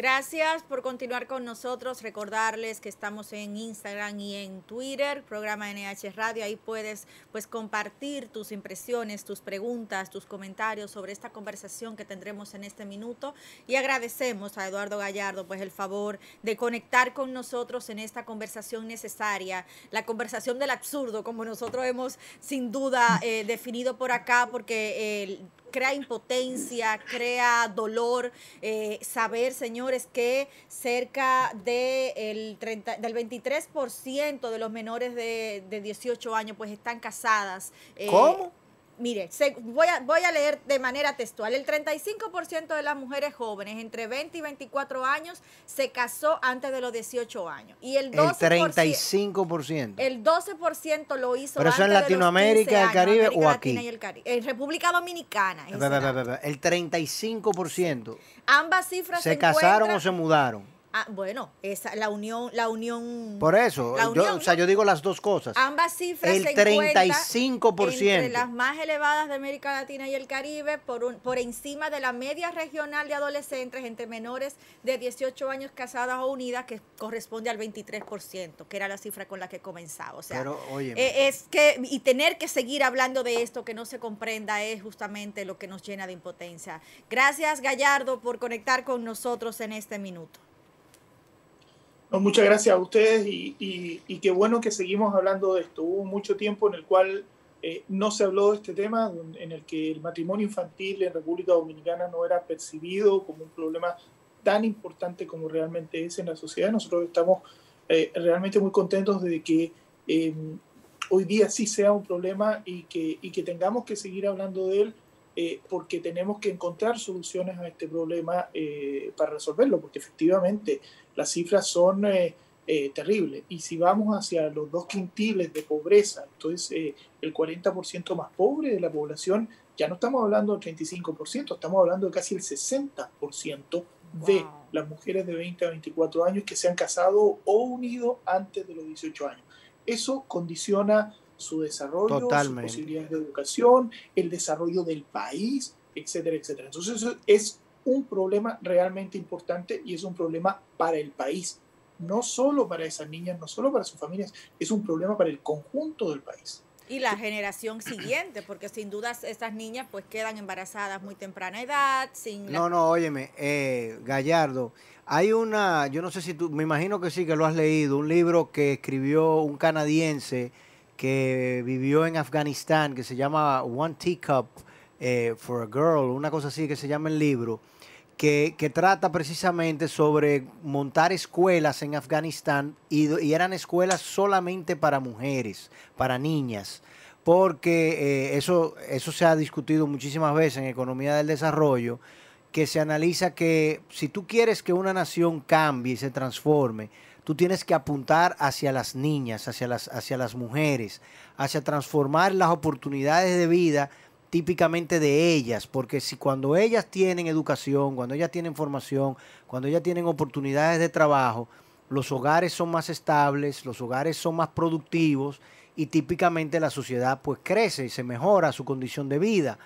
Gracias por continuar con nosotros. Recordarles que estamos en Instagram y en Twitter, programa NH Radio. Ahí puedes pues compartir tus impresiones, tus preguntas, tus comentarios sobre esta conversación que tendremos en este minuto. Y agradecemos a Eduardo Gallardo pues el favor de conectar con nosotros en esta conversación necesaria, la conversación del absurdo, como nosotros hemos sin duda eh, definido por acá, porque el crea impotencia, crea dolor. Eh, saber, señores, que cerca de el 30, del 23% de los menores de, de, 18 años pues están casadas. Eh, ¿Cómo? Mire, voy, a, voy a leer de manera textual. El 35% de las mujeres jóvenes entre 20 y 24 años se casó antes de los 18 años. Y el 12%. El 35%. El 12% lo hizo ¿Pero eso en Latinoamérica, el Caribe o aquí? Y el Caribe. En República Dominicana. El 35%. Ambas cifras se, se casaron o se mudaron. Ah, bueno, esa, la unión, la unión. Por eso, yo, o sea, yo digo las dos cosas. Ambas cifras el 35%. Entre las más elevadas de América Latina y el Caribe, por, un, por encima de la media regional de adolescentes entre menores de 18 años casadas o unidas, que corresponde al 23%, que era la cifra con la que comenzaba. O sea, Pero, eh, es que, y tener que seguir hablando de esto que no se comprenda es justamente lo que nos llena de impotencia. Gracias, Gallardo, por conectar con nosotros en este minuto muchas gracias a ustedes y, qué bueno que seguimos hablando de esto. Hubo mucho tiempo en el cual eh, no se habló de este tema, en el que el matrimonio infantil en República Dominicana no era percibido como un problema tan importante como realmente es en la sociedad. Nosotros estamos eh, realmente muy contentos de que eh, hoy día sí sea un problema y que tengamos que seguir hablando de él porque tenemos que encontrar soluciones a este problema para resolverlo, porque efectivamente las cifras son eh, eh, terribles. Y si vamos hacia los dos quintiles de pobreza, entonces eh, el 40% más pobre de la población, ya no estamos hablando del 35%, estamos hablando de casi el 60% de las mujeres de 20 a 24 años que se han casado o unido antes de los 18 años. Eso condiciona su desarrollo, sus posibilidades de educación, el desarrollo del país, etcétera, etcétera. Entonces eso es un problema realmente importante y es un problema para el país, no solo para esas niñas, no solo para sus familias, es un problema para el conjunto del país. Y la generación siguiente, porque sin duda esas niñas pues quedan embarazadas muy temprana edad, sin... No, no, óyeme, eh, Gallardo, hay una, yo no sé si tú, me imagino que sí que lo has leído, un libro que escribió un canadiense que vivió en Afganistán, que se llama One Teacup eh, for a Girl, una cosa así que se llama el libro que, trata precisamente sobre montar escuelas en Afganistán y, eran escuelas solamente para mujeres, para niñas, porque eh, eso, eso se ha discutido muchísimas veces en economía del desarrollo, que se analiza que si tú quieres que una nación cambie y se transforme, tú tienes que apuntar hacia las niñas, hacia las, hacia las mujeres, hacia transformar las oportunidades de vida típicamente de ellas, porque si cuando ellas tienen educación, cuando ellas tienen formación, cuando ellas tienen oportunidades de trabajo, los hogares son más estables, los hogares son más productivos y típicamente la sociedad pues crece y se mejora su condición de vida.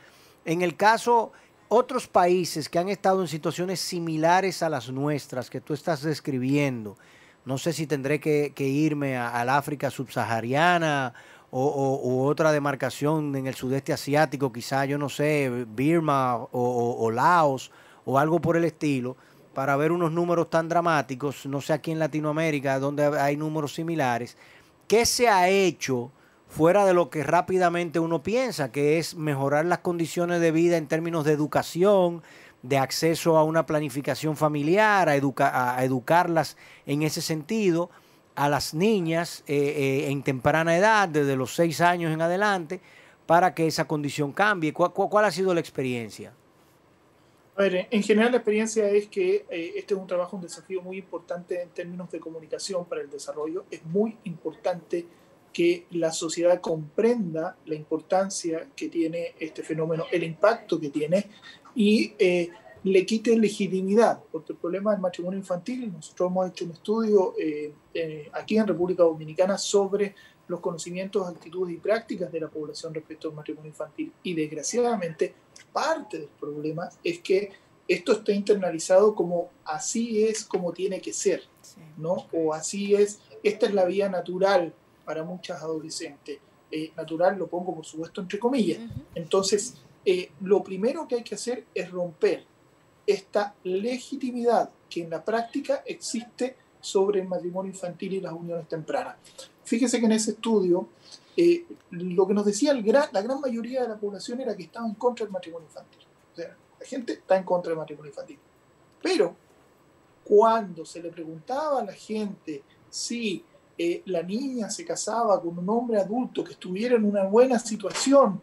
En el caso otros países que han estado en situaciones similares a las nuestras que tú estás describiendo, no sé si tendré que, irme al África subsahariana o, otra demarcación en el sudeste asiático, quizá, yo no sé, Birma o, Laos o algo por el estilo, para ver unos números tan dramáticos, no sé aquí en Latinoamérica, donde hay números similares, ¿qué se ha hecho fuera de lo que rápidamente uno piensa, que es mejorar las condiciones de vida en términos de educación, de acceso a una planificación familiar, a, a educarlas en ese sentido? a las niñas eh, eh, en temprana edad, desde los seis años en adelante, para que esa condición cambie. ¿Cuál, ha sido la experiencia? A ver, en general la experiencia es que eh, este es un trabajo, un desafío muy importante en términos de comunicación para el desarrollo. Es muy importante que la sociedad comprenda la importancia que tiene este fenómeno, el impacto que tiene y eh, le quite legitimidad, porque el problema del matrimonio infantil, nosotros hemos hecho un estudio eh, aquí en República Dominicana sobre los conocimientos, actitudes y prácticas de la población respecto al matrimonio infantil y desgraciadamente parte del problema es que esto está internalizado como así es como tiene que ser, ¿no? O así es, esta es la vía natural para muchas adolescentes. Eh, natural lo pongo por supuesto entre comillas. Entonces, eh, lo primero que hay que hacer es romper esta legitimidad que en la práctica existe sobre el matrimonio infantil y las uniones tempranas. Fíjese que en ese estudio eh, lo que nos decía el gran, la gran mayoría de la población era que estaba en contra del matrimonio infantil. O sea, la gente está en contra del matrimonio infantil. Pero cuando se le preguntaba a la gente si eh, la niña se casaba con un hombre adulto que estuviera en una buena situación,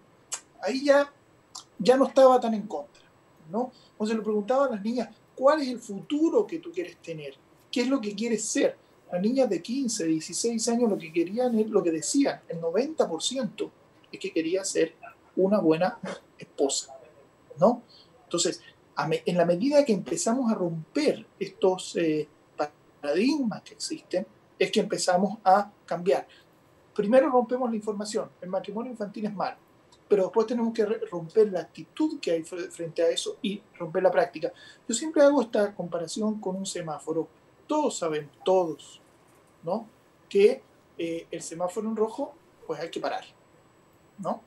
ahí ya, ya no estaba tan en contra. ¿no? Se le preguntaba a las niñas, ¿cuál es el futuro que tú quieres tener? ¿Qué es lo que quieres ser? Las niñas de 15, 16 años lo que querían lo que decían, el 90% es que quería ser una buena esposa, ¿no? Entonces, en la medida que empezamos a romper estos eh, paradigmas que existen, es que empezamos a cambiar. Primero rompemos la información, el matrimonio infantil es malo, pero después tenemos que romper la actitud que hay frente a eso y romper la práctica. Yo siempre hago esta comparación con un semáforo. Todos saben, todos, ¿no? Que eh, el semáforo en rojo, pues hay que parar, ¿no?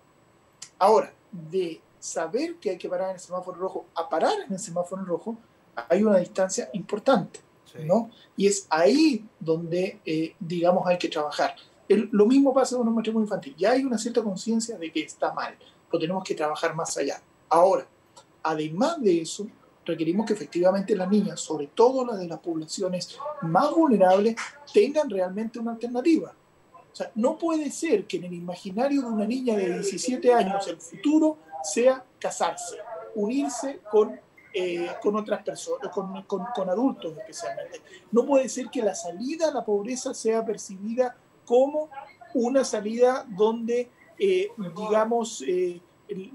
Ahora, de saber que hay que parar en el semáforo rojo a parar en el semáforo en rojo, hay una distancia importante, ¿no? Y es ahí donde, eh, digamos, hay que trabajar. lo mismo pasa con un matrimonio infantil. Ya hay una cierta conciencia de que está mal, pero tenemos que trabajar más allá. Ahora, además de eso, requerimos que efectivamente las niñas, sobre todo las de las poblaciones más vulnerables, tengan realmente una alternativa. O sea, no puede ser que en el imaginario de una niña de 17 años el futuro sea casarse, unirse con, eh, con otras personas, con, con, adultos especialmente. No puede ser que la salida a la pobreza sea percibida como una salida donde, eh, digamos, eh,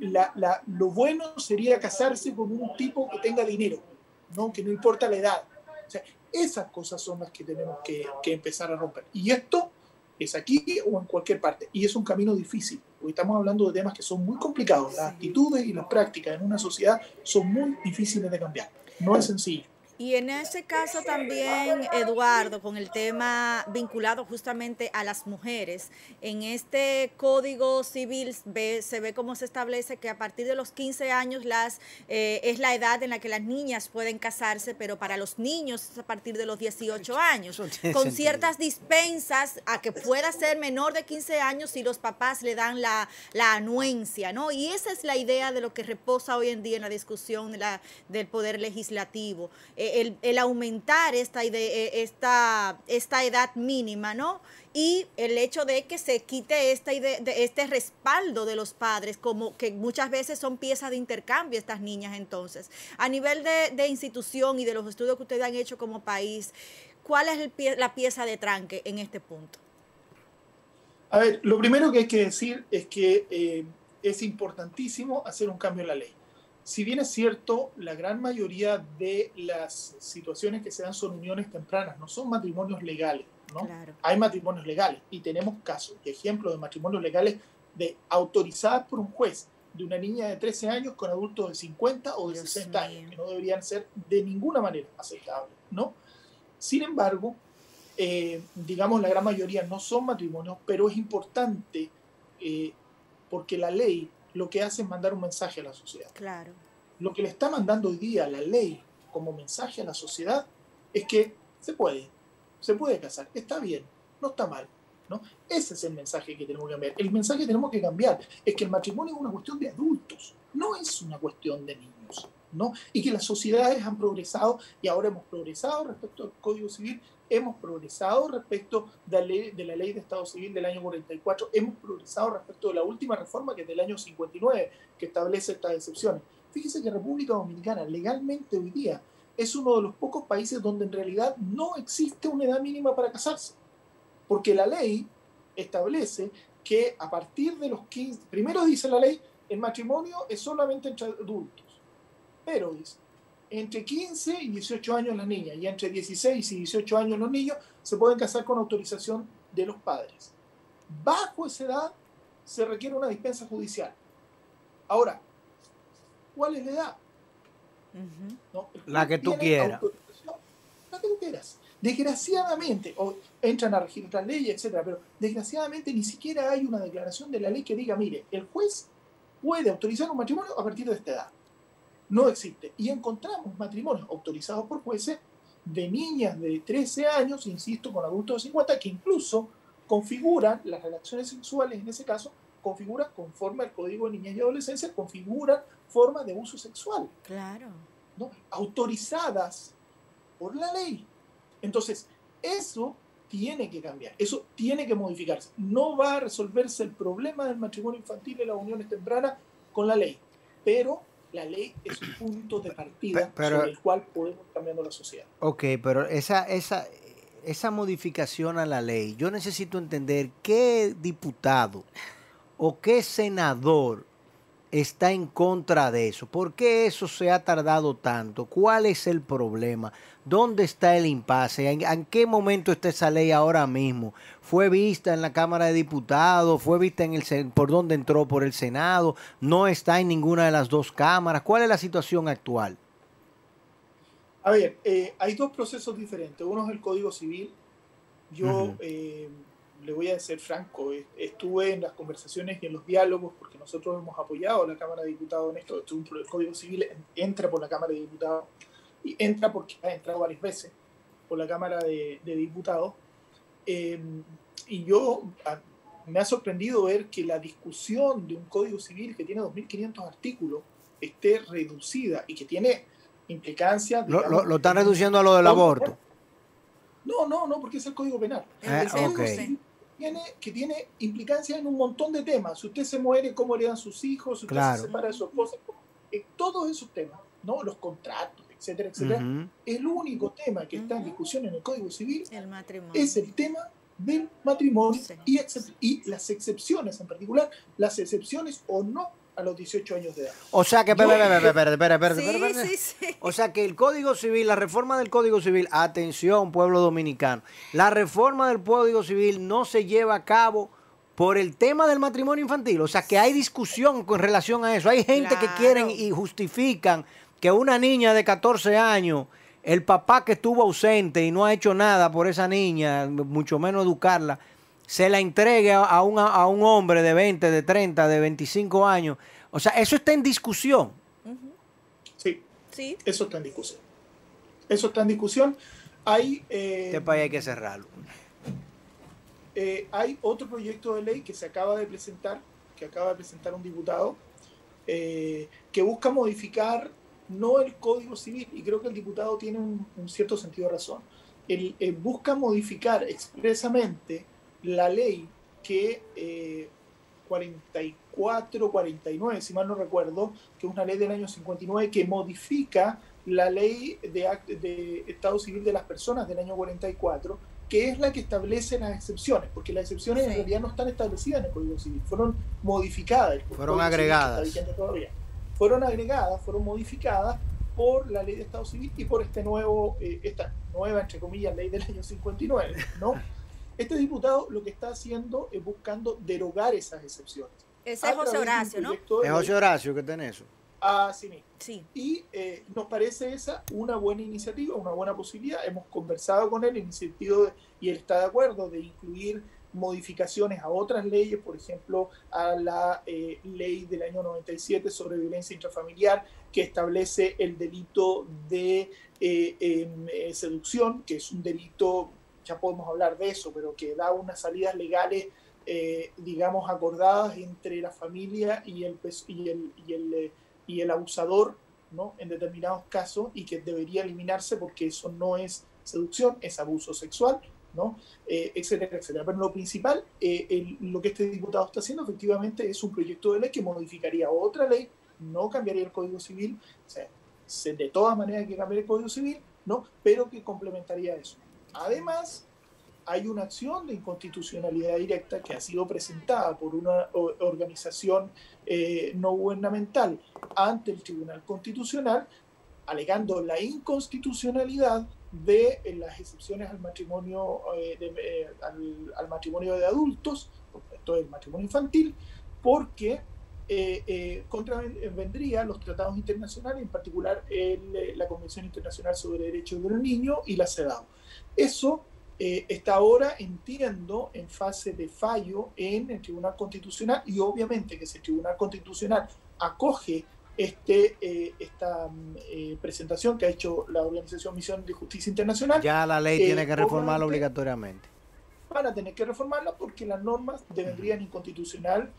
la, lo bueno sería casarse con un tipo que tenga dinero, ¿no? que no importa la edad. O sea, esas cosas son las que tenemos que, que, empezar a romper. Y esto es aquí o en cualquier parte. Y es un camino difícil, porque estamos hablando de temas que son muy complicados. Las actitudes y las prácticas en una sociedad son muy difíciles de cambiar. No es sencillo. Y en ese caso también, Eduardo, con el tema vinculado justamente a las mujeres, en este código civil se ve cómo se establece que a partir de los 15 años las, eh, es la edad en la que las niñas pueden casarse, pero para los niños es a partir de los 18 años, con ciertas dispensas a que pueda ser menor de 15 años si los papás le dan la, la anuencia, ¿no? Y esa es la idea de lo que reposa hoy en día en la discusión de la, del poder legislativo. Eh, el, aumentar esta, eh, esta, esta edad mínima, ¿no? y el hecho de que se quite esta idea, de este respaldo de los padres, como que muchas veces son piezas de intercambio estas niñas entonces. A nivel de, institución y de los estudios que ustedes han hecho como país, ¿cuál es la pieza de tranque en este punto? A ver, lo primero que hay que decir es que eh, es importantísimo hacer un cambio en la ley si bien es cierto, la gran mayoría de las situaciones que se dan son uniones tempranas, no son matrimonios legales, ¿no? Hay matrimonios legales y tenemos casos y ejemplos de matrimonios legales de autorizadas por un juez de una niña de 13 años con adultos de 50 o de 60 años, que no deberían ser de ninguna manera aceptables, ¿no? Sin embargo, eh, digamos, la gran mayoría no son matrimonios, pero es importante eh, porque la ley lo que hace es mandar un mensaje a la sociedad. Claro. Lo que le está mandando hoy día la ley como mensaje a la sociedad es que se puede, se puede casar, está bien, no está mal. ¿no? Ese es el mensaje que tenemos que cambiar. El mensaje que tenemos que cambiar es que el matrimonio es una cuestión de adultos, no es una cuestión de niños. ¿no? Y que las sociedades han progresado y ahora hemos progresado respecto al Código Civil hemos progresado respecto de la, ley, de Estado Civil del año 44, hemos progresado respecto de la última reforma que es del año 59, que establece estas excepciones. Fíjese que República Dominicana legalmente hoy día es uno de los pocos países donde en realidad no existe una edad mínima para casarse. Porque la ley establece que a partir de los 15, primero dice la ley, el matrimonio es solamente entre adultos. Pero dice, entre 15 y 18 años las niñas y entre 16 y 18 años los niños se pueden casar con autorización de los padres. Bajo esa edad se requiere una dispensa judicial. Ahora, ¿cuál es la edad? La que tú quieras. La que tú quieras. Desgraciadamente, o entran a regir otras leyes, etcétera, pero desgraciadamente ni siquiera hay una declaración de la ley que diga, mire, el juez puede autorizar un matrimonio a partir de esta edad. No existe. Y encontramos matrimonios autorizados por jueces de niñas de 13 años, insisto, con adultos de 50, que incluso configuran las relaciones sexuales, en ese caso, configuran conforme al Código de Niñez y Adolescencia, configuran formas de uso sexual. Claro. ¿no? Autorizadas por la ley. Entonces, eso tiene que cambiar, eso tiene que modificarse. No va a resolverse el problema del matrimonio infantil y las uniones tempranas con la ley, pero la ley es un punto de partida sobre el cual podemos cambiando la sociedad. Ok, pero esa, esa, esa modificación a la ley, yo necesito entender qué diputado o qué senador está en contra de eso? ¿Por qué eso se ha tardado tanto? ¿Cuál es el problema? ¿Dónde está el impasse? ¿En, qué momento está esa ley ahora mismo? ¿Fue vista en la Cámara de Diputados? ¿Fue vista en el por dónde entró por el Senado? ¿No está en ninguna de las dos cámaras? ¿Cuál es la situación actual? A ver, eh, hay dos procesos diferentes. Uno es el Código Civil. Yo le voy a ser franco, estuve en las conversaciones y en los diálogos, porque nosotros hemos apoyado a la Cámara de Diputados en esto, el Código Civil entra por la Cámara de Diputados y entra porque ha entrado varias veces por la Cámara de, Diputados. Em, y yo me ha sorprendido ver que la discusión de un Código Civil que tiene 2.500 artículos esté reducida y que tiene implicancias. Lo, lo, están reduciendo a lo del aborto. No, no, no, porque es el Código Penal. Ah, tiene, que tiene implicancias en un montón de temas. Si usted se muere, cómo heredan sus hijos, si usted se separa de su esposa, en todos esos temas, ¿no? Los contratos, etcétera, etcétera. El único tema que está en discusión en el Código Civil es el tema del matrimonio y, y las excepciones en particular, las excepciones o no a los 18 años de edad. O sea que, espera, espera, espera, espera, O sea que el Código Civil, la reforma del Código Civil, atención pueblo dominicano, la reforma del Código Civil no se lleva a cabo por el tema del matrimonio infantil. O sea que hay discusión con relación a eso. Hay gente que quieren y justifican que una niña de 14 años, el papá que estuvo ausente y no ha hecho nada por esa niña, mucho menos educarla, se la entregue a, un, a un hombre de 20, de 30, de 25 años. O sea, eso está en discusión. Sí, sí. Eso está en discusión. Eso está en discusión. Hay, eh, este país hay que cerrarlo. Eh, hay otro proyecto de ley que se acaba de presentar, que acaba de presentar un diputado, eh, que busca modificar no el Código Civil, y creo que el diputado tiene un, cierto sentido de razón. Él, busca modificar expresamente la ley que 44, eh, 49, si mal no recuerdo, que es una ley del año 59 que modifica la ley de, de Estado Civil de las Personas del año 44, que es la que establece las excepciones, porque las excepciones en realidad no están establecidas en el Código Civil, fueron modificadas. Fueron agregadas. Fueron agregadas, fueron modificadas por la ley de Estado Civil y por este nuevo, eh, esta nueva, entre comillas, ley del año 59, ¿no? Este diputado lo que está haciendo es buscando derogar esas excepciones. Ese es José Horacio, ¿no? Es José Horacio que tiene eso. Así mismo. Sí. Y eh, nos parece esa una buena iniciativa, una buena posibilidad. Hemos conversado con él en el sentido, de, y él está de acuerdo, de incluir modificaciones a otras leyes, por ejemplo, a la eh, ley del año 97 sobre violencia intrafamiliar, que establece el delito de eh, em, seducción, que es un delito ya podemos hablar de eso, pero que da unas salidas legales, eh, digamos, acordadas entre la familia y el, y el, y el, eh, y el abusador, ¿no? En determinados casos, y que debería eliminarse porque eso no es seducción, es abuso sexual, ¿no? Eh, etcétera, etcétera. Pero lo principal, lo que este diputado está haciendo efectivamente es un proyecto de ley que modificaría otra ley no cambiaría el Código Civil, o sea, de todas maneras hay que cambiar el Código Civil, ¿no? pero que complementaría eso. Además, hay una acción de inconstitucionalidad directa que ha sido presentada por una organización eh, no gubernamental ante el Tribunal Constitucional, alegando la inconstitucionalidad de eh, las excepciones al matrimonio, eh, de, al, matrimonio de adultos, esto es el matrimonio infantil, porque contravendría los tratados internacionales, en particular la Convención Internacional sobre Derechos del Niño y la CEDAW. Eso eh, está ahora, entiendo, en fase de fallo en el Tribunal Constitucional y obviamente que si el Tribunal Constitucional acoge este, eh, esta mm, eh, presentación que ha hecho la Organización Misión de Justicia Internacional. Ya la ley tiene que reformarla obligatoriamente. Van a tener que reformarla porque las normas deberían inconstitucional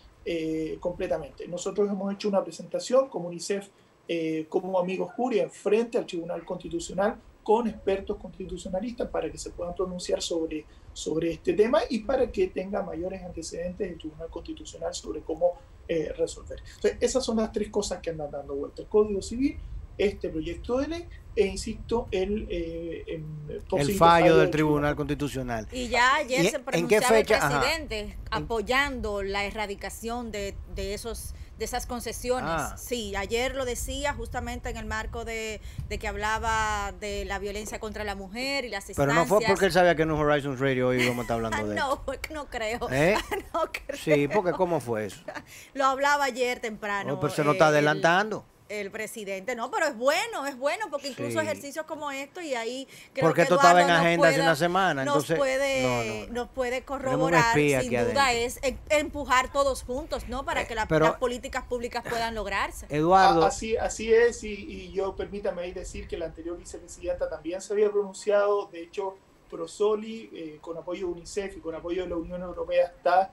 completamente. Nosotros hemos hecho una presentación como UNICEF, como Amigos Curia, frente al Tribunal Constitucional con expertos constitucionalistas para que se puedan pronunciar sobre, sobre este tema y para que tenga mayores antecedentes el Tribunal Constitucional sobre cómo eh, resolver. Entonces, esas son las tres cosas que andan dando vuelta. El Código Civil, este proyecto de ley e insisto, el, eh, el fallo del Tribunal Constitucional. Y ya ayer se pronunció el presidente apoyando la erradicación de, de esos de esas concesiones. Ah. Sí, ayer lo decía justamente en el marco de, que hablaba de la violencia contra la mujer y las Pero no fue porque él sabía que en Horizons Radio hoy íbamos a estar hablando de no, no creo. ¿Eh? no creo. Sí, porque ¿cómo fue eso? lo hablaba ayer temprano. Oh, pero se nos está adelantando el presidente. No, pero es bueno, es bueno, porque incluso ejercicios como esto y ahí creo porque esto estaba en agenda hace una semana. Entonces, nos, puede, nos puede corroborar, sin duda, es empujar todos juntos, ¿no? Para eh, que las políticas públicas puedan lograrse. Eduardo. Así, así es, y, yo permítame ahí decir que la anterior vicepresidenta también se había pronunciado, de hecho, Prosoli, eh, con apoyo de UNICEF y con apoyo de la Unión Europea, está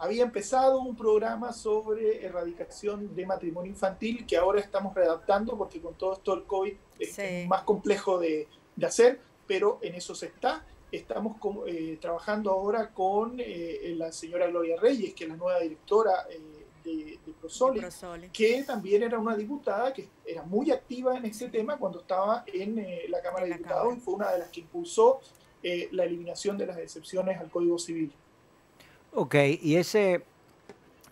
había empezado un programa sobre erradicación de matrimonio infantil que ahora estamos redactando porque con todo esto el COVID es más complejo de, hacer, pero en eso se está. Estamos eh, trabajando ahora con eh, la señora Gloria Reyes, que es la nueva directora eh, de, de, Prosoli, que también era una diputada que era muy activa en ese tema cuando estaba en la Cámara de Diputados y fue una de las que impulsó la eliminación de las excepciones al Código Civil. Ok, y ese,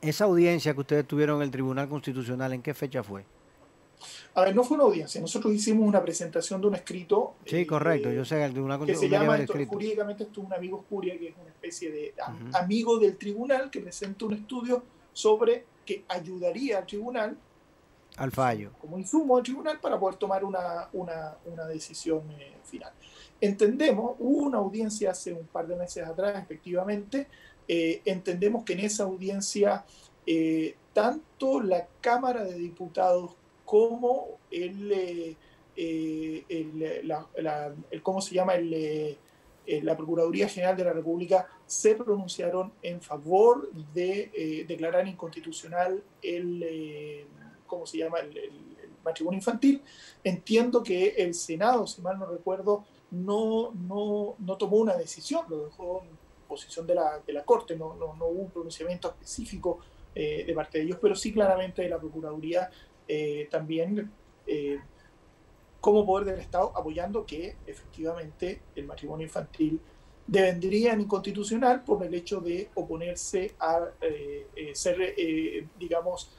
esa audiencia que ustedes tuvieron en el Tribunal Constitucional, ¿en qué fecha fue? A ver, no fue una audiencia, nosotros hicimos una presentación de un escrito. Sí, correcto, yo sé, el Tribunal Constitucional. Que se llama, jurídicamente, esto es un amigo Curia, que es una especie de amigo del tribunal que presenta un estudio sobre que ayudaría al tribunal. Al fallo. Como insumo al tribunal para poder tomar una, una, una decisión eh, final. Entendemos, hubo una audiencia hace un par de meses atrás, efectivamente, eh, entendemos que en esa audiencia eh, tanto la Cámara de Diputados como el, eh, el, la, ¿cómo se llama? la Procuraduría General de la República se pronunciaron en favor de declarar inconstitucional el, ¿cómo se llama? El, matrimonio infantil. Entiendo que el Senado, si mal no recuerdo, no, no, no tomó una decisión, lo dejó posición de la, de la Corte, no, no, no, hubo un pronunciamiento específico eh, de parte de ellos, pero sí claramente de la Procuraduría eh, también eh, como poder del Estado apoyando que efectivamente el matrimonio infantil devendría en inconstitucional por el hecho de oponerse a ser, digamos,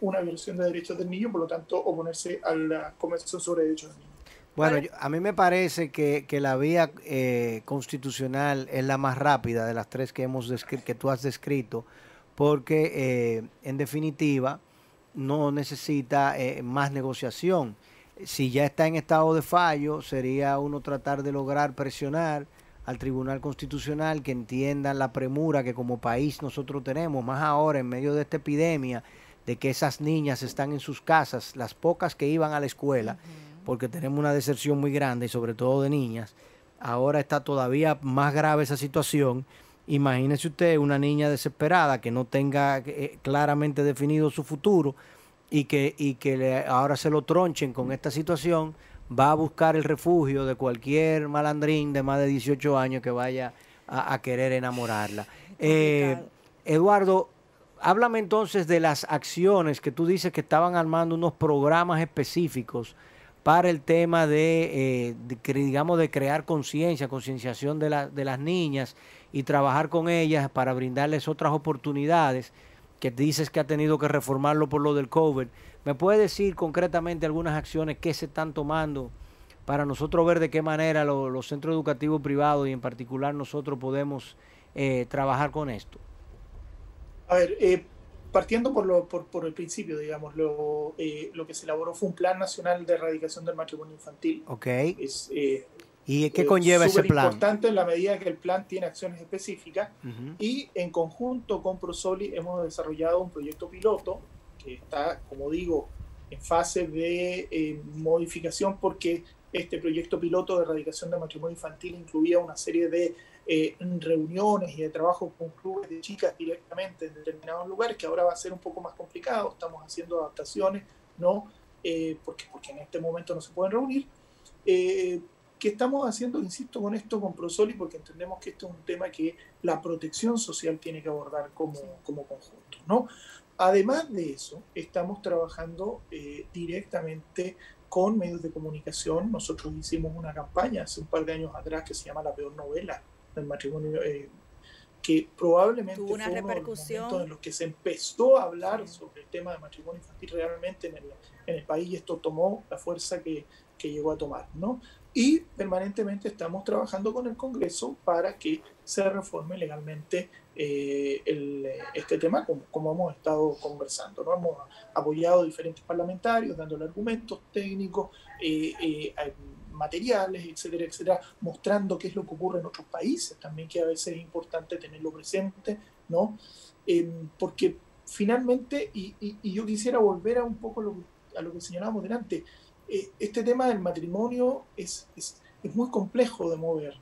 una violación de derechos del niño, por lo tanto, oponerse a la Convención sobre Derechos del Niño. Bueno, a mí me parece que, la vía eh, constitucional es la más rápida de las tres que, hemos que tú has descrito, porque eh, en definitiva no necesita eh, más negociación. Si ya está en estado de fallo, sería uno tratar de lograr presionar al Tribunal Constitucional que entiendan la premura que como país nosotros tenemos, más ahora en medio de esta epidemia, de que esas niñas están en sus casas, las pocas que iban a la escuela porque tenemos una deserción muy grande, y sobre todo de niñas. Ahora está todavía más grave esa situación. Imagínese usted una niña desesperada que no tenga eh, claramente definido su futuro y que, y que ahora se lo tronchen con esta situación, va a buscar el refugio de cualquier malandrín de más de 18 años que vaya a, querer enamorarla. Eh, Eduardo, háblame entonces de las acciones que tú dices que estaban armando unos programas específicos para el tema de, eh, digamos, de crear conciencia, concienciación de, de las niñas y trabajar con ellas para brindarles otras oportunidades que dices que ha tenido que reformarlo por lo del COVID. ¿Me puede decir concretamente algunas acciones que se están tomando para nosotros ver de qué manera los centros educativos privados y en particular nosotros podemos eh, trabajar con esto? A ver, eh, partiendo por, lo, por, por, el principio, digamos, lo, eh, lo que se elaboró fue un Plan Nacional de Erradicación del Matrimonio Infantil. Ok. Es, eh, ¿Y qué conlleva ese plan? Es importante en la medida que el plan tiene acciones específicas y en conjunto con Prosoli hemos desarrollado un proyecto piloto que está, como digo, en fase de modificación porque este proyecto piloto de erradicación del matrimonio infantil incluía una serie de eh, reuniones y de trabajo con clubes de chicas directamente en determinados lugares, que ahora va a ser un poco más complicado, estamos haciendo adaptaciones, ¿no? Eh, porque, porque en este momento no se pueden reunir. Eh, ¿Qué estamos haciendo, insisto, con esto, con Prosoli? Porque entendemos que esto es un tema que la protección social tiene que abordar como, como conjunto, ¿no? Además de eso, estamos trabajando directamente con medios de comunicación. Nosotros hicimos una campaña hace un par de años atrás que se llama La Peor Novela, del matrimonio, eh, que probablemente Tuvo una fue repercusión. uno de en los que se empezó a hablar sobre el tema del matrimonio infantil realmente en el, en el país y esto tomó la fuerza que, que llegó a tomar, ¿no? Y permanentemente estamos trabajando con el Congreso para que se reforme legalmente eh, el, este tema, como, como, hemos estado conversando. ¿no? Hemos apoyado a diferentes parlamentarios, dándole argumentos técnicos, eh, eh, materiales, etcétera, etcétera, mostrando qué es lo que ocurre en otros países, también que a veces es importante tenerlo presente, ¿no? Em, porque finalmente, y, y, yo quisiera volver a un poco lo, a lo que señalábamos delante, eh, este tema del matrimonio es, es, es, muy complejo de mover,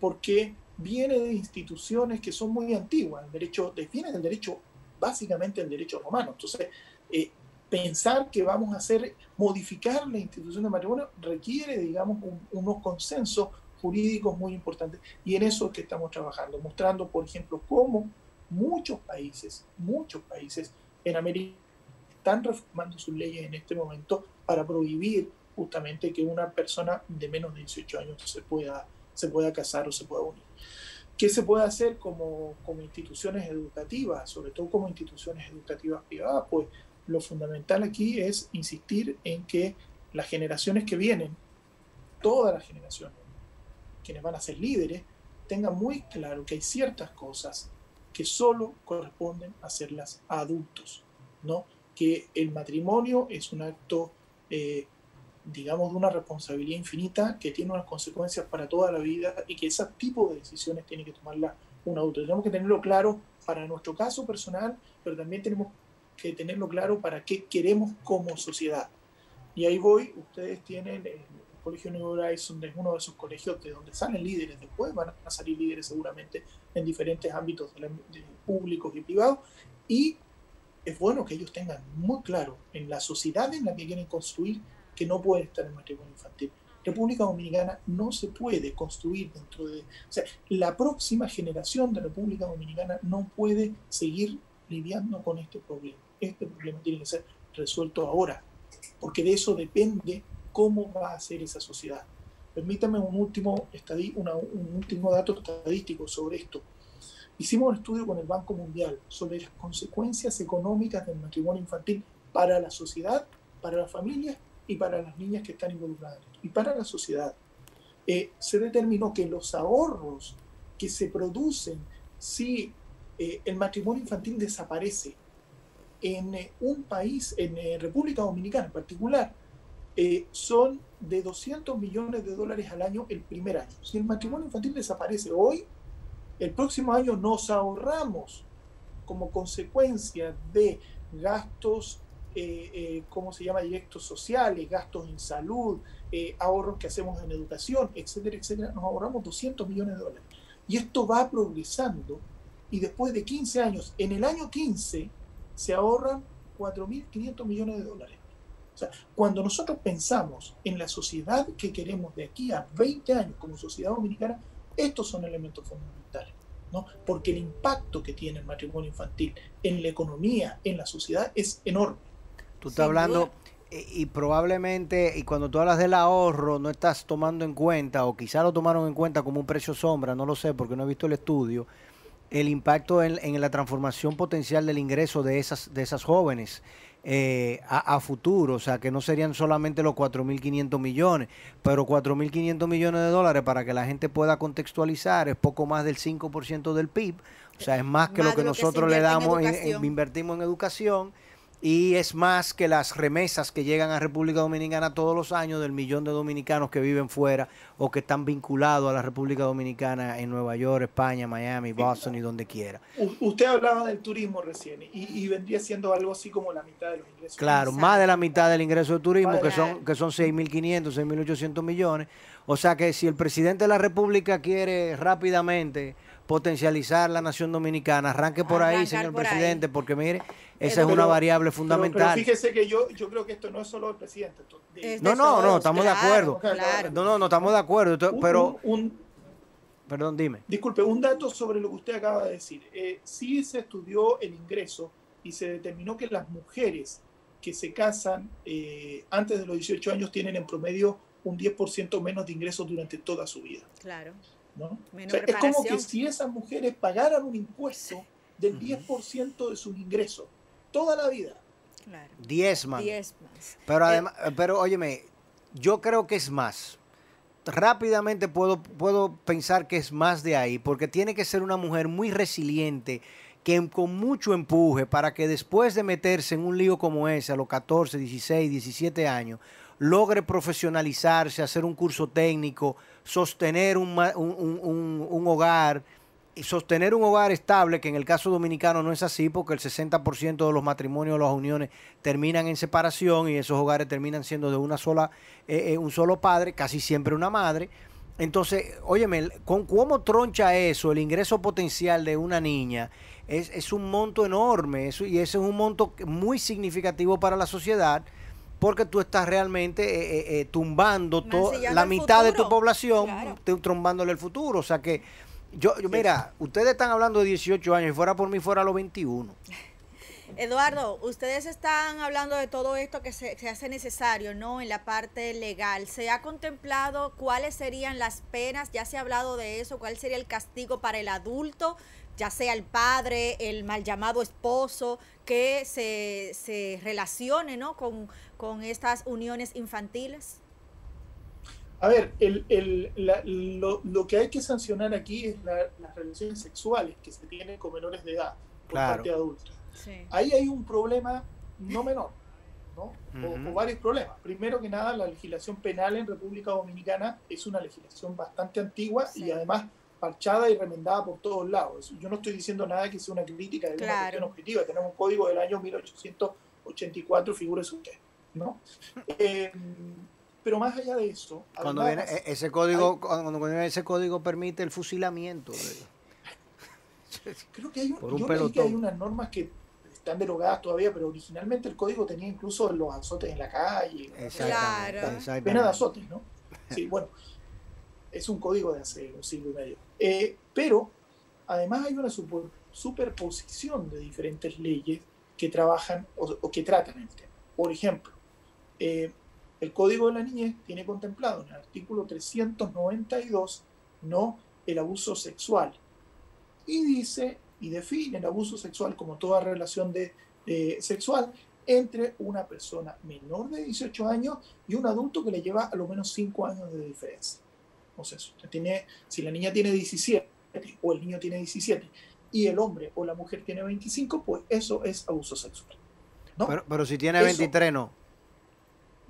porque viene de instituciones que son muy antiguas, el derecho, viene del derecho, básicamente el derecho romano, entonces eh, pensar que vamos a hacer, modificar la institución de matrimonio requiere, digamos, unos consensos jurídicos muy importantes. Y en eso es que estamos trabajando, mostrando, por ejemplo, cómo muchos países, muchos países en América están reformando sus leyes en este momento para prohibir justamente que una persona de menos de 18 años se pueda, se pueda casar o se pueda unir. ¿Qué se puede hacer como, como instituciones educativas, sobre todo como instituciones educativas privadas? Pues lo fundamental aquí es insistir en que las generaciones que vienen, todas las generaciones, quienes van a ser líderes, tengan muy claro que hay ciertas cosas que solo corresponden hacerlas a adultos, ¿no? Que el matrimonio es un acto, eh, digamos, de una responsabilidad infinita que tiene unas consecuencias para toda la vida y que ese tipo de decisiones tiene que tomarla un adulto. Tenemos que tenerlo claro para nuestro caso personal, pero también tenemos que tenerlo claro para qué queremos como sociedad. Y ahí voy, ustedes tienen el Colegio New Horizon, es uno de esos colegios de donde salen líderes, después van a salir líderes seguramente en diferentes ámbitos públicos y privados, y es bueno que ellos tengan muy claro en la sociedad en la que quieren construir que no puede estar el matrimonio infantil. República Dominicana no se puede construir dentro de... O sea, la próxima generación de República Dominicana no puede seguir lidiando con este problema. Este problema tiene que ser resuelto ahora, porque de eso depende cómo va a ser esa sociedad. Permítame un último, un último dato estadístico sobre esto. Hicimos un estudio con el Banco Mundial sobre las consecuencias económicas del matrimonio infantil para la sociedad, para las familias y para las niñas que están involucradas. Y para la sociedad. Eh, se determinó que los ahorros que se producen si eh, el matrimonio infantil desaparece en eh, un país, en eh, República Dominicana en particular, son de 200 millones de dólares al año el primer año. Si el matrimonio infantil desaparece hoy, el próximo año nos ahorramos como consecuencia de gastos, ¿cómo se llama?, directos sociales, gastos en salud, ahorros que hacemos en educación, etcétera, etcétera, nos ahorramos 200 millones de dólares. Y esto va progresando y después de 15 años, en el año 15, se ahorran 4.500 millones de dólares. O sea, cuando nosotros pensamos en la sociedad que queremos de aquí a 20 años como sociedad dominicana, estos son elementos fundamentales. ¿no? Porque el impacto que tiene el matrimonio infantil en la economía, en la sociedad, es enorme. Tú estás hablando, y, probablemente, y cuando tú hablas del ahorro, no estás tomando en cuenta, o quizá lo tomaron en cuenta como un precio sombra, no lo sé porque no he visto el estudio, el impacto en, en la transformación potencial del ingreso de esas, de esas jóvenes. Eh, a, futuro, o sea, que no serían solamente los 4.500 millones, pero 4.500 millones de dólares para que la gente pueda contextualizar es poco más del 5% del PIB, o sea, es más que lo que nosotros le damos, invertimos en educación y es más que las remesas que llegan a República Dominicana todos los años del millón de dominicanos que viven fuera o que están vinculados a la República Dominicana en Nueva York, España, Miami, Boston y donde quiera. usted hablaba del turismo recién y, vendría siendo algo así como la mitad de los ingresos. Claro, más de la mitad del ingreso de turismo, que son, que son 6.500, 6.800 millones. O sea que si el presidente de la República quiere rápidamente potencializar la nación dominicana. Arranque por ahí, señor presidente, porque mire, esa es una variable fundamental. Pero, fíjese que yo, yo creo que esto no es solo el presidente. no, no, no, estamos de acuerdo. No, no, no, estamos de acuerdo. pero, perdón, dime. Disculpe, un dato sobre lo que usted acaba de decir. Eh, sí se estudió el ingreso y se determinó que las mujeres que se casan eh, antes de los 18 años tienen en promedio un 10% menos de ingresos durante toda su vida. Claro es como que si esas mujeres pagaran un impuesto del 10% de sus ingresos toda la vida. Claro. 10 más. Pero eh, además, pero óyeme, yo creo que es más. Rápidamente puedo, puedo pensar que es más de ahí, porque tiene que ser una mujer muy resiliente, que con mucho empuje para que después de meterse en un lío como ese a los 14, 16, 17 años, logre profesionalizarse, hacer un curso técnico, sostener un, un, hogar y sostener un hogar estable, que en el caso dominicano no es así, porque el 60% de los matrimonios las uniones terminan en separación y esos hogares terminan siendo de una sola, eh, eh, un solo padre, casi siempre una madre. Entonces, óyeme, ¿con cómo troncha eso, el ingreso potencial de una niña? Es, es un monto enorme eso, y ese es un monto muy significativo para la sociedad porque tú estás realmente eh, eh, eh, tumbando la mitad de tu población, trombándole el futuro. O sea que, yo, mira, ustedes están hablando de 18 años, y fuera por mí fuera los 21. Eduardo, ustedes están hablando de todo esto que se, se, hace necesario, ¿no? En la parte legal. ¿Se ha contemplado cuáles serían las penas? Ya se ha hablado de eso. ¿Cuál sería el castigo para el adulto? Ya sea el padre, el mal llamado esposo, que se, se relacione ¿no? con, con estas uniones infantiles? A ver, el, el, lo, lo, que hay que sancionar aquí es las relaciones sexuales que se tienen con menores de edad por parte de adultos. Ahí hay un problema no menor, ¿no? o, varios problemas. Primero que nada, la legislación penal en República Dominicana es una legislación bastante antigua y además parchada y remendada por todos lados. Yo no estoy diciendo nada que sea una crítica de una cuestión objetiva. Tenemos un código del año 1884, figúrese usted. ¿no? Eh, pero más allá de eso... Cuando viene e-, ese código, cuando viene ese código permite el fusilamiento. Creo que hay, yo que hay unas normas que están derogadas todavía, pero originalmente el código tenía incluso los azotes en la calle. Claro. Pena de azotes, ¿no? Sí, bueno, es un código de hace un siglo y medio. Eh, pero además hay una superposición de diferentes leyes que trabajan o, que tratan el tema. Por ejemplo, eh, el Código de la Niñez tiene contemplado en el artículo 392 no el abuso sexual y dice y define el abuso sexual como toda relación de, sexual entre una persona menor de 18 años y un adulto que le lleva a lo menos 5 años de diferencia. O sea, tiene, si la niña tiene 17 o el niño tiene 17 y el hombre o la mujer tiene 25, pues eso es abuso sexual. Pero, pero, si tiene 23, no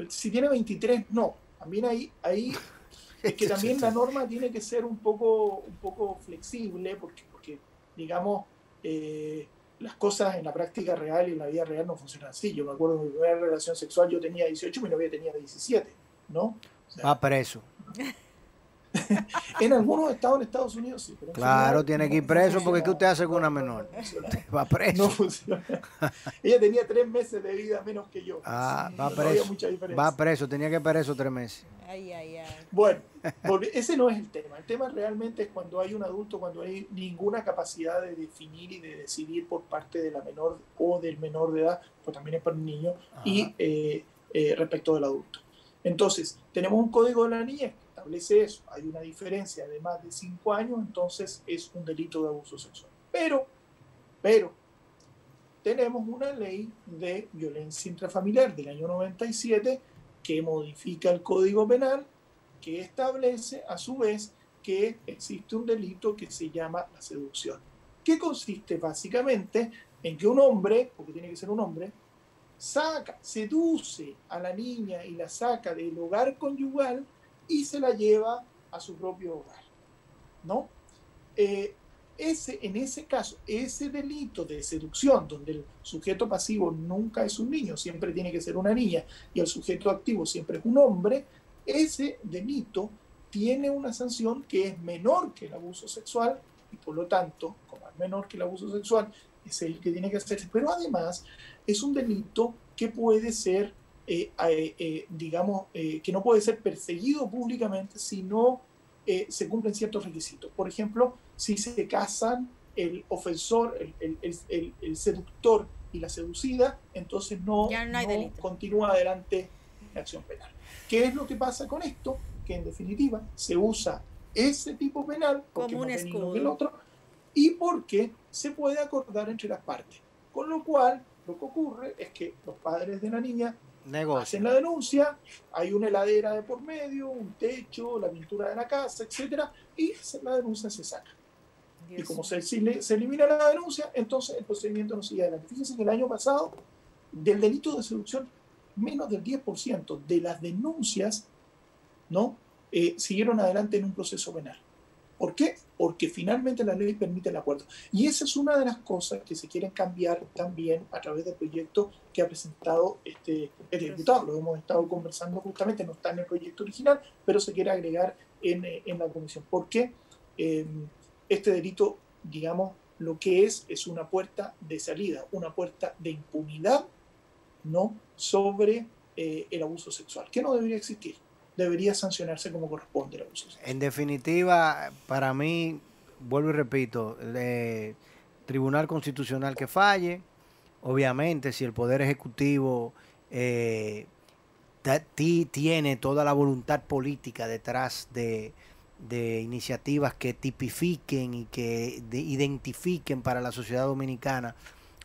si tiene 23, no. También ahí, ahí es que también la norma tiene que ser un poco, un poco flexible, porque, porque digamos, eh, las cosas en la práctica real y en la vida real no funcionan así. Yo me acuerdo de mi primera relación sexual, yo tenía 18 y mi novia tenía 17, ¿no? Va preso. en algunos estados en Estados Unidos sí. Pero claro, tiene que ir preso porque ¿qué usted hace con una menor? va preso. No funciona. Ella tenía tres meses de vida menos que yo. Ah, va preso. va preso, tenía que preso tres meses. Ay, ay, ay. Bueno, ese no es el tema. El tema realmente es cuando hay un adulto, cuando hay ninguna capacidad de definir y de decidir por parte de la menor o del menor de edad, pues también es para un niño, y eh, eh, respecto del adulto. Entonces, tenemos un código de la niñez establece eso, hay una diferencia de más de 5 años, entonces es un delito de abuso sexual. Pero, pero, tenemos una ley de violencia intrafamiliar del año 97 que modifica el Código Penal, que establece a su vez que existe un delito que se llama la seducción, que consiste básicamente en que un hombre, porque tiene que ser un hombre, saca, seduce a la niña y la saca del hogar conyugal y se la lleva a su propio hogar. ¿no? Eh, ese, en ese caso, ese delito de seducción, donde el sujeto pasivo nunca es un niño, siempre tiene que ser una niña, y el sujeto activo siempre es un hombre, ese delito tiene una sanción que es menor que el abuso sexual, y por lo tanto, como es menor que el abuso sexual, es el que tiene que hacerse. Pero además es un delito que puede ser eh, eh, eh, digamos, que no puede ser perseguido públicamente si no se cumplen ciertos requisitos. Por ejemplo, si se casan el ofensor, el, seductor y la seducida, entonces no, continúa adelante la acción penal. ¿Qué es lo que pasa con esto? Que en definitiva se usa ese tipo penal como un escudo. el otro y porque se puede acordar entre las partes. Con lo cual, lo que ocurre es que los padres de la niña Hacen la denuncia, hay una heladera de por medio, un techo, la pintura de la casa, etcétera, y la denuncia se saca. Y como se, se, elimina la denuncia, entonces el procedimiento no sigue adelante. Fíjense que el año pasado, del delito de seducción, menos del 10% de las denuncias ¿no? Eh, siguieron adelante en un proceso penal. ¿Por qué? Porque finalmente la ley permite el acuerdo. Y esa es una de las cosas que se quieren cambiar también a través del proyecto que ha presentado este, este diputado. Lo hemos estado conversando justamente, no está en el proyecto original, pero se quiere agregar en, eh, en la comisión. Porque eh, este delito, digamos, lo que es es una puerta de salida, una puerta de impunidad ¿no? sobre eh, el abuso sexual, que no debería existir debería sancionarse como corresponde abuso. En definitiva, para mí, vuelvo y repito, el Tribunal Constitucional que falle, obviamente si el Poder Ejecutivo eh, tiene toda la voluntad política detrás de, iniciativas que tipifiquen y que identifiquen para la sociedad dominicana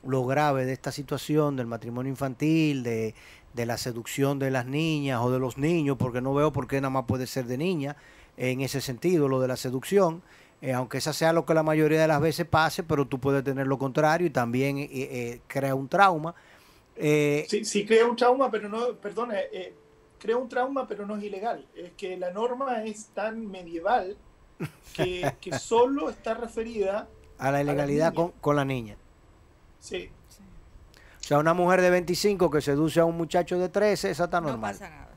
lo grave de esta situación del matrimonio infantil, de de la seducción de las niñas o de los niños, porque no veo por qué nada más puede ser de niña en ese sentido, lo de la seducción, eh, aunque esa sea lo que la mayoría de las veces pase, pero tú puedes tener lo contrario y también eh, eh, crea un trauma. sí, sí, crea un trauma, pero no, perdona, crea un trauma, pero no es ilegal. Es que la norma es tan medieval que, que solo está referida a la ilegalidad con, con la niña. Sí, sea, una mujer de 25 que seduce a un muchacho de 13, esa está normal. No pasa nada.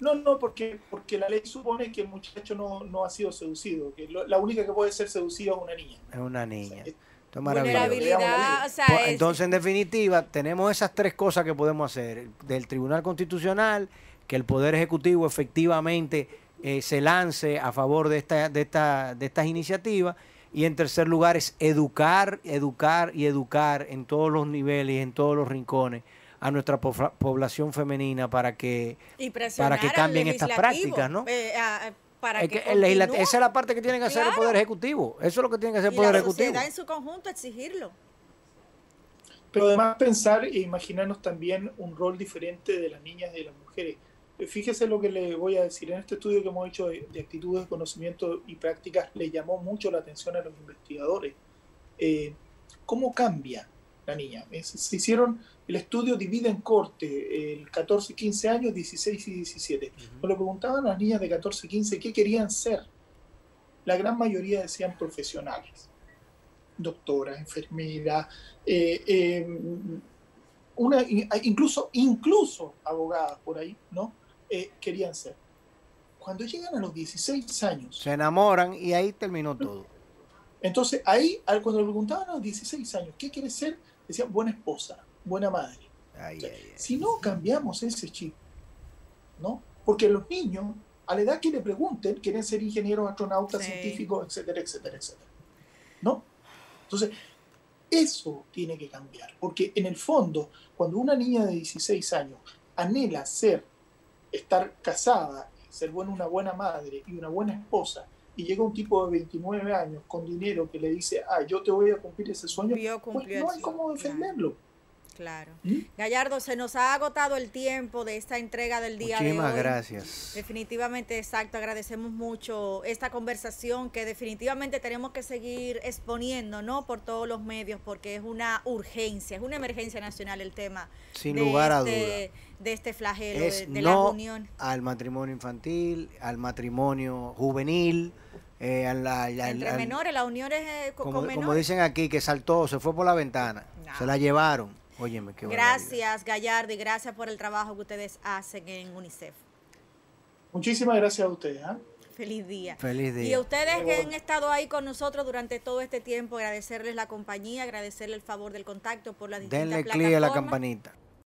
No, no, porque, porque la ley supone que el muchacho no, no ha sido seducido, que la única que puede ser seducida es una niña. Es una niña. Pues, entonces, en definitiva, tenemos esas tres cosas que podemos hacer. Del Tribunal Constitucional, que el Poder Ejecutivo efectivamente eh, se lance a favor de, esta, de, esta, de estas iniciativas y en tercer lugar es educar, educar y educar en todos los niveles y en todos los rincones a nuestra población femenina para que, para que cambien estas prácticas, ¿no? Eh, para que esa es la parte que tiene que hacer el Poder Ejecutivo. Eso es lo que tiene que hacer el Poder Ejecutivo. en su conjunto exigirlo. Pero además pensar e imaginarnos también un rol diferente de las niñas y de las mujeres. Fíjese lo que le voy a decir. En este estudio que hemos hecho de, actitudes, conocimiento y prácticas, le llamó mucho la atención a los investigadores. Eh, ¿Cómo cambia la niña? Se hicieron, el estudio divide en corte el 14, 15 años, 16 y 17. Cuando le preguntaban a las niñas de 14, 15 qué querían ser, la gran mayoría decían profesionales. Doctora, enfermera, eh, eh, una, incluso, incluso abogadas por ahí, ¿no? Eh, querían ser. cuando llegan a los 16 años. Se enamoran y ahí terminó todo. Entonces, ahí, cuando le preguntaban a los 16 años, ¿qué quiere ser? Decían, buena esposa, buena madre. Si no cambiamos ese chip, ¿no? Porque los niños, a la edad que le pregunten, quieren ser ingenieros, astronautas, científicos, etcétera, etcétera, etcétera. ¿No? Entonces, eso tiene que cambiar. Porque en el fondo, cuando una niña de 16 años anhela ser, estar casada, ser buena, una buena madre y una buena esposa, y llega un tipo de 29 años con dinero que le dice, ah, yo te voy a cumplir ese sueño, pues no hay cómo defenderlo. Claro. ¿Mm? Gallardo, se nos ha agotado el tiempo de esta entrega del día de hoy. Muchísimas gracias. Definitivamente, exacto. Agradecemos mucho esta conversación que definitivamente tenemos que seguir exponiendo, ¿no? Por todos los medios, porque es una urgencia, es una emergencia nacional el tema. Sin lugar a este, duda. De este flagelo, de, la unión. Al matrimonio infantil, al matrimonio juvenil. Eh, Entre menores, la unión es eh, como, Como dicen aquí, que saltó, se fue por la ventana, se la llevaron Gracias, Gallardo, y gracias por el trabajo que ustedes hacen en UNICEF. Muchísimas gracias a ustedes. ¿ah? Feliz día. Feliz día. Y a ustedes que han estado ahí con nosotros durante todo este tiempo, agradecerles la compañía, agradecerles el favor del contacto por la distintas Denle clic a la campanita.